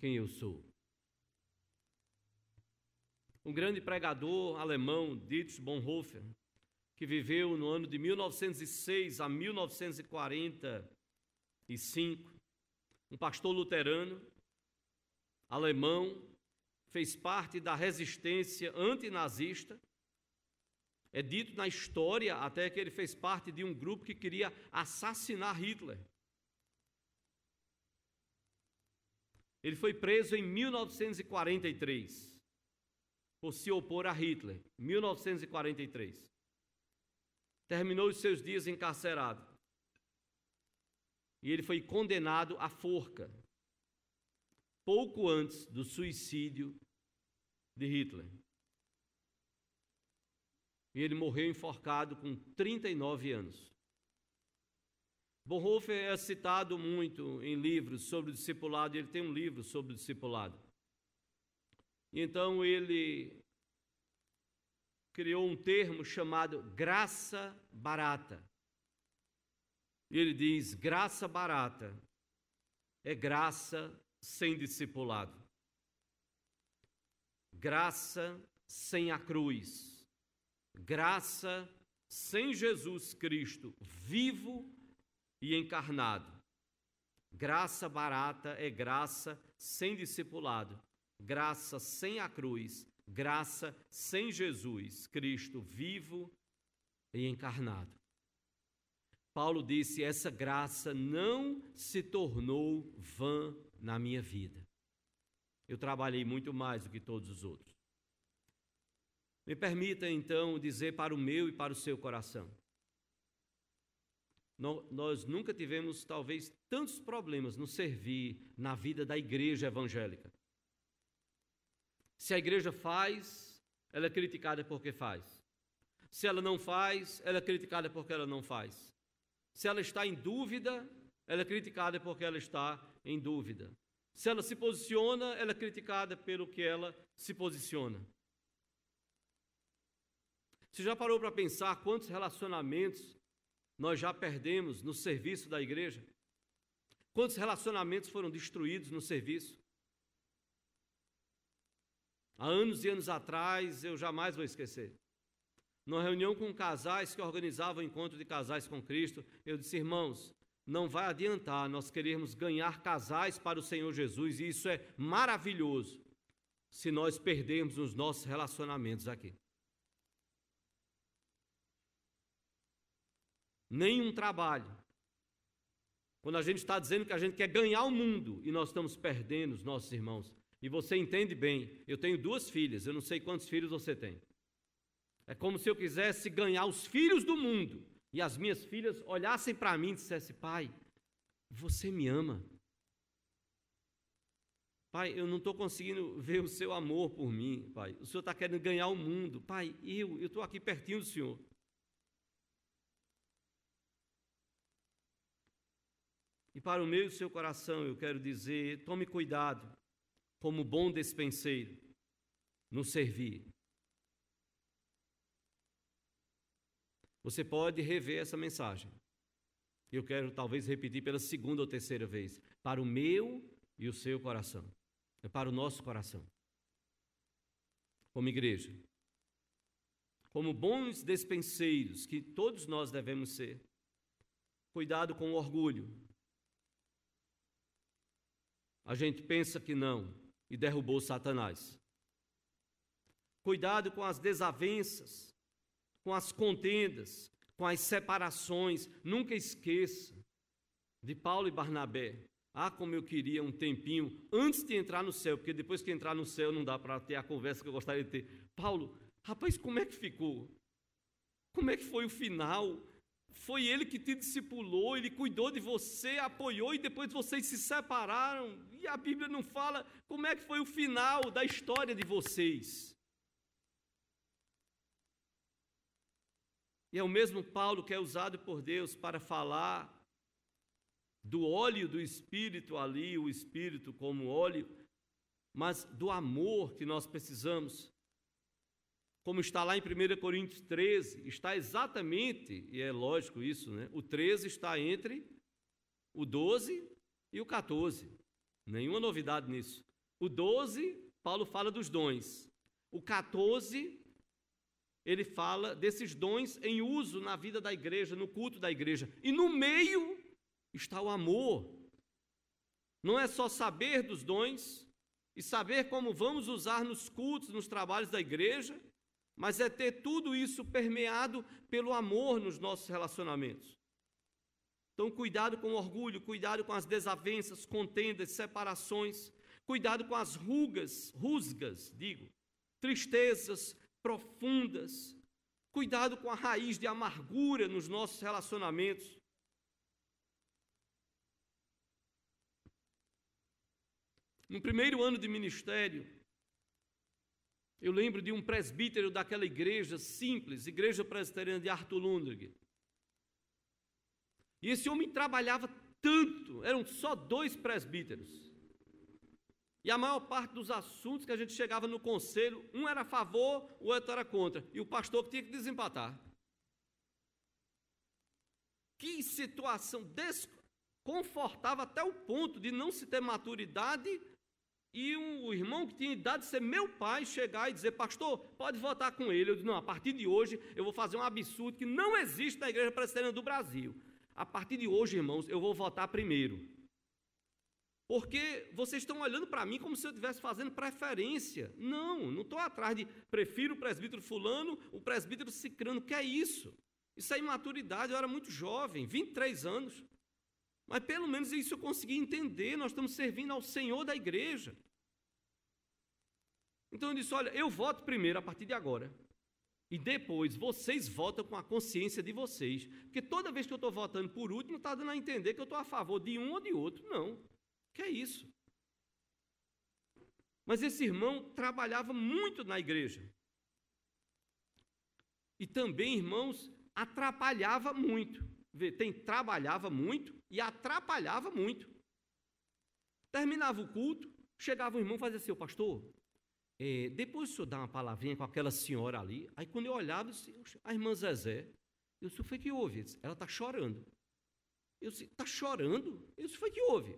quem eu sou. Um grande pregador alemão, Dietrich Bonhoeffer, que viveu no ano de 1906 a 1945, um pastor luterano, alemão, fez parte da resistência antinazista. É dito na história até que ele fez parte de um grupo que queria assassinar Hitler. Ele foi preso em 1943 por se opor a Hitler, 1943. Terminou os seus dias encarcerado. E ele foi condenado à forca, pouco antes do suicídio de Hitler. E ele morreu enforcado com 39 anos. Bonhoeffer é citado muito em livros sobre o discipulado, ele tem um livro sobre o discipulado. Então ele criou um termo chamado graça barata. E ele diz: graça barata é graça sem discipulado, graça sem a cruz, graça sem Jesus Cristo vivo e encarnado. Graça barata é graça sem discipulado, graça sem a cruz, graça sem Jesus, Cristo vivo e encarnado. Paulo disse: essa graça não se tornou vã na minha vida. Eu trabalhei muito mais do que todos os outros. Me permita então dizer para o meu e para o seu coração. Nós nunca tivemos, talvez, tantos problemas no servir na vida da igreja evangélica. Se a igreja faz, ela é criticada porque faz. Se ela não faz, ela é criticada porque ela não faz. Se ela está em dúvida, ela é criticada porque ela está em dúvida. Se ela se posiciona, ela é criticada pelo que ela se posiciona. Você já parou para pensar quantos relacionamentos nós já perdemos no serviço da igreja? Quantos relacionamentos foram destruídos no serviço? Há anos e anos atrás, eu jamais vou esquecer. Numa reunião com casais que organizavam o encontro de casais com Cristo, eu disse, irmãos, não vai adiantar nós queremos ganhar casais para o Senhor Jesus, e isso é maravilhoso, se nós perdermos os nossos relacionamentos aqui. Nenhum trabalho. Quando a gente está dizendo que a gente quer ganhar o mundo e nós estamos perdendo os nossos irmãos, e você entende bem, eu tenho duas filhas, eu não sei quantos filhos você tem. É como se eu quisesse ganhar os filhos do mundo e as minhas filhas olhassem para mim e dissessem: Pai, você me ama. Pai, eu não estou conseguindo ver o seu amor por mim, Pai. O Senhor está querendo ganhar o mundo. Pai, eu estou aqui pertinho do Senhor. E para o meu e o seu coração, eu quero dizer: tome cuidado como bom despenseiro, no servir. Você pode rever essa mensagem. Eu quero talvez repetir pela segunda ou terceira vez, para o meu e o seu coração. É para o nosso coração. Como igreja. Como bons despenseiros que todos nós devemos ser. Cuidado com o orgulho. A gente pensa que não, e derrubou Satanás. Cuidado com as desavenças, com as contendas, com as separações. Nunca esqueça de Paulo e Barnabé. Ah, como eu queria um tempinho antes de entrar no céu, porque depois que entrar no céu não dá para ter a conversa que eu gostaria de ter. Paulo, rapaz, como é que ficou? Como é que foi o final? Foi ele que te discipulou, ele cuidou de você, apoiou e depois vocês se separaram. E a Bíblia não fala como é que foi o final da história de vocês. E é o mesmo Paulo que é usado por Deus para falar do óleo do Espírito ali, o Espírito como óleo, mas do amor que nós precisamos como está lá em 1 Coríntios 13, está exatamente, e é lógico isso, né? O 13 está entre o 12 e o 14. Nenhuma novidade nisso. O 12, Paulo fala dos dons. O 14, ele fala desses dons em uso na vida da igreja, no culto da igreja. E no meio está o amor. Não é só saber dos dons e saber como vamos usar nos cultos, nos trabalhos da igreja, mas é ter tudo isso permeado pelo amor nos nossos relacionamentos. Então, cuidado com o orgulho, cuidado com as desavenças, contendas, separações, cuidado com as rugas, rusgas, digo, tristezas profundas, cuidado com a raiz de amargura nos nossos relacionamentos. No primeiro ano de ministério, eu lembro de um presbítero daquela igreja simples, Igreja Presbiteriana de Arthur Lundgren. E esse homem trabalhava tanto, eram só dois presbíteros. E a maior parte dos assuntos que a gente chegava no conselho, um era a favor, o outro era contra. E o pastor tinha que desempatar. Que situação desconfortável até o ponto de não se ter maturidade e um, o irmão que tinha idade de ser meu pai chegar e dizer, pastor, pode votar com ele. Eu disse, não, a partir de hoje eu vou fazer um absurdo que não existe na igreja presbiteriana do Brasil. A partir de hoje, irmãos, eu vou votar primeiro. Porque vocês estão olhando para mim como se eu estivesse fazendo preferência. Não, não estou atrás de prefiro o presbítero fulano, o presbítero cicrano. Que é isso? Isso é imaturidade. Eu era muito jovem, 23 anos. Mas pelo menos isso eu consegui entender. Nós estamos servindo ao Senhor da igreja. Então eu disse: olha, eu voto primeiro a partir de agora. E depois vocês votam com a consciência de vocês. Porque toda vez que eu estou votando por último, está dando a entender que eu estou a favor de um ou de outro. Não. Que é isso? Mas esse irmão trabalhava muito na igreja. E também, irmãos, atrapalhava muito. Tem trabalhava muito e atrapalhava muito. Terminava o culto, chegava o irmão e fazia assim, pastor, é, depois o senhor dá uma palavrinha com aquela senhora ali. Aí quando eu olhava, eu disse, a irmã Zezé, eu disse, foi que houve? Ela está chorando. Eu disse, está chorando? Eu disse, foi que houve?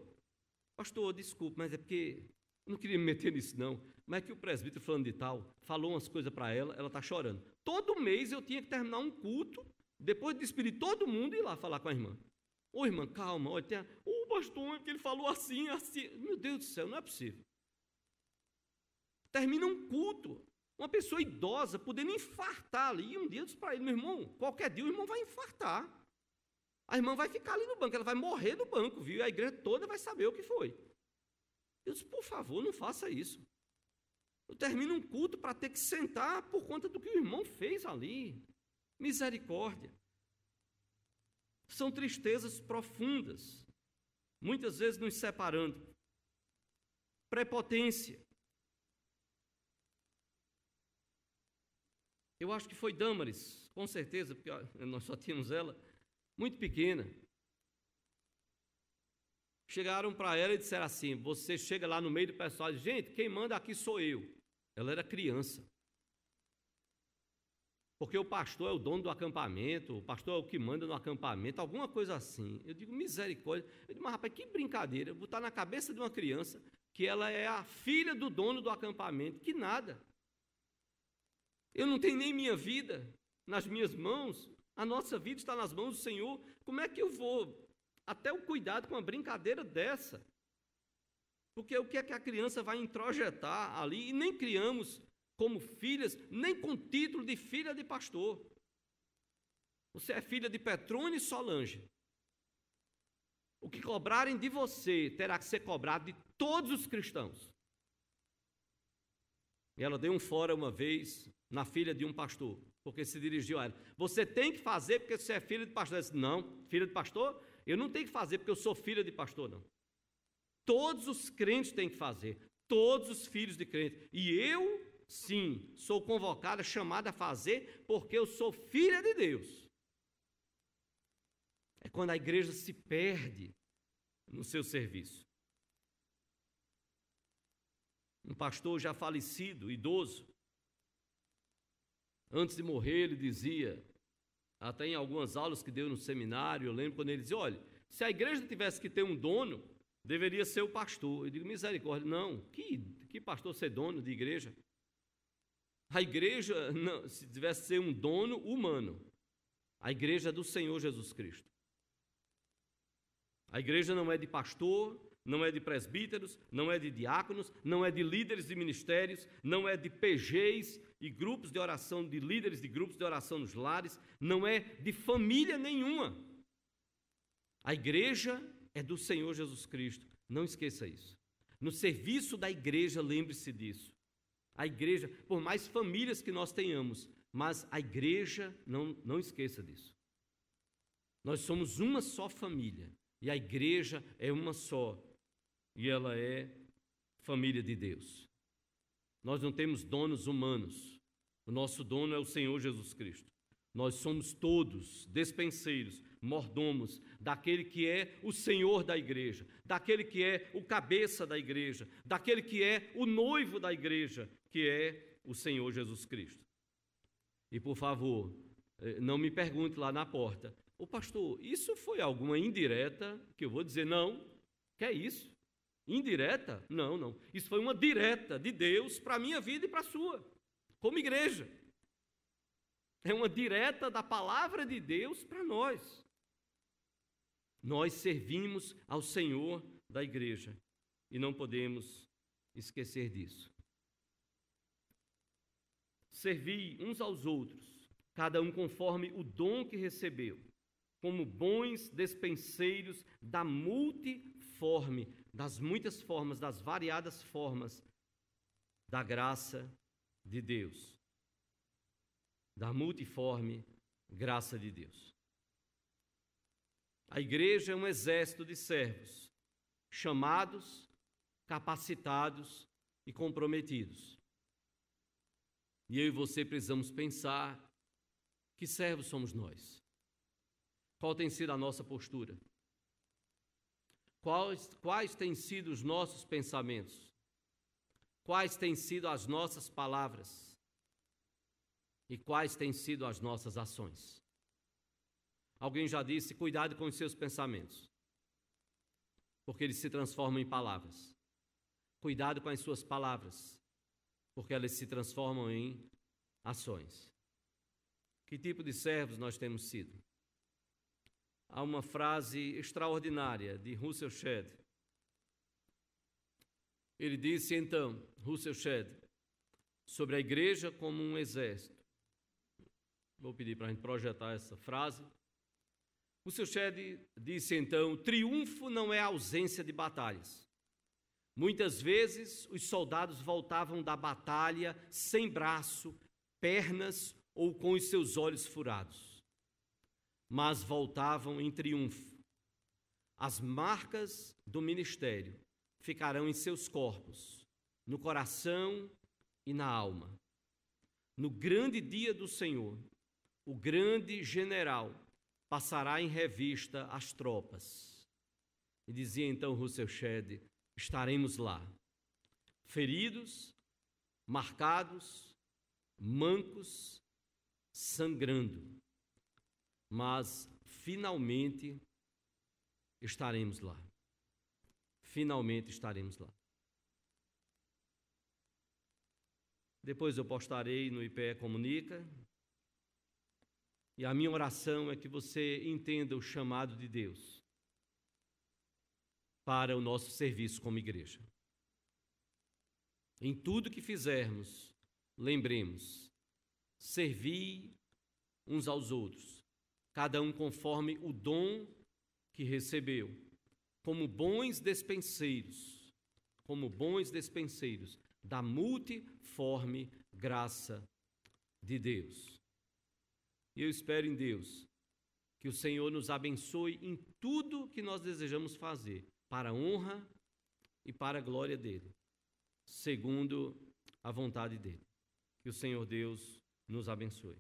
Pastor, desculpe, mas é porque eu não queria me meter nisso, não. Mas é que o presbítero falando de tal, falou umas coisas para ela, ela está chorando. Todo mês eu tinha que terminar um culto depois de despedir todo mundo e ir lá falar com a irmã. Ô irmã, calma, olha, tem a... o pastor, que ele falou assim, assim. Meu Deus do céu, não é possível. Termina um culto, uma pessoa idosa podendo infartar ali. E um dia disse para ele, meu irmão, qualquer dia o irmão vai infartar. A irmã vai ficar ali no banco, ela vai morrer no banco, viu? E a igreja toda vai saber o que foi. Eu disse, por favor, não faça isso. Eu termino um culto para ter que sentar por conta do que o irmão fez ali. Misericórdia. São tristezas profundas, muitas vezes nos separando. Prepotência. Eu acho que foi Dâmaris, com certeza, porque nós só tínhamos ela, muito pequena. Chegaram para ela e disseram assim: Você chega lá no meio do pessoal e diz, gente, quem manda aqui sou eu. Ela era criança. Porque o pastor é o dono do acampamento, o pastor é o que manda no acampamento, alguma coisa assim. Eu digo, misericórdia. Eu digo, mas rapaz, que brincadeira, botar na cabeça de uma criança que ela é a filha do dono do acampamento, que nada. Eu não tenho nem minha vida nas minhas mãos, a nossa vida está nas mãos do Senhor. Como é que eu vou até o cuidado com uma brincadeira dessa? Porque o que é que a criança vai introjetar ali? E nem criamos como filhas, nem com título de filha de pastor. Você é filha de Petrone e Solange. O que cobrarem de você terá que ser cobrado de todos os cristãos. E ela deu um fora uma vez na filha de um pastor, porque se dirigiu a ela. Você tem que fazer porque você é filha de pastor. Disse, não, filha de pastor? Eu não tenho que fazer porque eu sou filha de pastor, não. Todos os crentes têm que fazer. Todos os filhos de crente. E eu Sim, sou convocada, chamada a fazer, porque eu sou filha de Deus. É quando a igreja se perde no seu serviço. Um pastor já falecido, idoso, antes de morrer, ele dizia, até em algumas aulas que deu no seminário, eu lembro quando ele dizia: olha, se a igreja tivesse que ter um dono, deveria ser o pastor. Eu digo, misericórdia, não, que, que pastor ser dono de igreja? A igreja, não, se tivesse ser um dono humano, a igreja é do Senhor Jesus Cristo. A igreja não é de pastor, não é de presbíteros, não é de diáconos, não é de líderes de ministérios, não é de PGs e grupos de oração, de líderes de grupos de oração nos lares, não é de família nenhuma. A igreja é do Senhor Jesus Cristo. Não esqueça isso. No serviço da igreja, lembre-se disso. A igreja, por mais famílias que nós tenhamos, mas a igreja, não, não esqueça disso. Nós somos uma só família e a igreja é uma só e ela é família de Deus. Nós não temos donos humanos. O nosso dono é o Senhor Jesus Cristo. Nós somos todos despenseiros, mordomos daquele que é o Senhor da igreja, daquele que é o cabeça da igreja, daquele que é o noivo da igreja, que é o Senhor Jesus Cristo. E por favor, eh, não me pergunte lá na porta, o pastor, isso foi alguma indireta que eu vou dizer não? Que é isso? Indireta? Não, não. Isso foi uma direta de Deus para a minha vida e para a sua, como igreja. É uma direta da palavra de Deus para nós. Nós servimos ao Senhor da igreja e não podemos esquecer disso. Servi uns aos outros, cada um conforme o dom que recebeu, como bons despenseiros da multiforme das muitas formas, das variadas formas da graça de Deus, da multiforme graça de Deus. A igreja é um exército de servos, chamados, capacitados e comprometidos. E eu e você precisamos pensar que servos somos nós. Qual tem sido a nossa postura? Quais, quais têm sido os nossos pensamentos? Quais têm sido as nossas palavras? E quais têm sido as nossas ações? Alguém já disse: cuidado com os seus pensamentos, porque eles se transformam em palavras. Cuidado com as suas palavras, porque elas se transformam em ações. Que tipo de servos nós temos sido? há uma frase extraordinária de Russell Shedd. Ele disse então, Russell Shedd, sobre a igreja como um exército. Vou pedir para a gente projetar essa frase. Russell Shedd disse então: triunfo não é ausência de batalhas. Muitas vezes os soldados voltavam da batalha sem braço, pernas ou com os seus olhos furados mas voltavam em triunfo. As marcas do ministério ficarão em seus corpos, no coração e na alma. No grande dia do Senhor, o grande general passará em revista as tropas. E dizia então Russell Shedd: estaremos lá, feridos, marcados, mancos, sangrando mas finalmente estaremos lá. Finalmente estaremos lá. Depois eu postarei no IPE Comunica. E a minha oração é que você entenda o chamado de Deus para o nosso serviço como igreja. Em tudo que fizermos, lembremos, servir uns aos outros, cada um conforme o dom que recebeu, como bons despenseiros, como bons despenseiros da multiforme graça de Deus. E eu espero em Deus que o Senhor nos abençoe em tudo que nós desejamos fazer, para a honra e para a glória dele, segundo a vontade dele. Que o Senhor Deus nos abençoe.